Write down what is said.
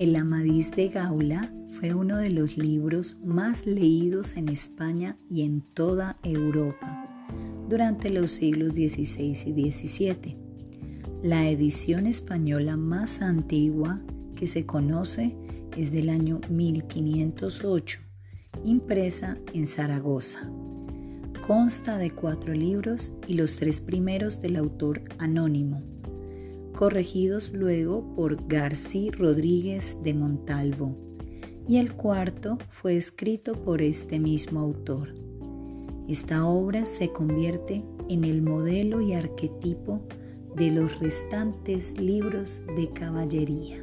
El Amadís de Gaula fue uno de los libros más leídos en España y en toda Europa durante los siglos XVI y XVII. La edición española más antigua que se conoce es del año 1508, impresa en Zaragoza. Consta de cuatro libros y los tres primeros del autor anónimo corregidos luego por García Rodríguez de Montalvo, y el cuarto fue escrito por este mismo autor. Esta obra se convierte en el modelo y arquetipo de los restantes libros de caballería.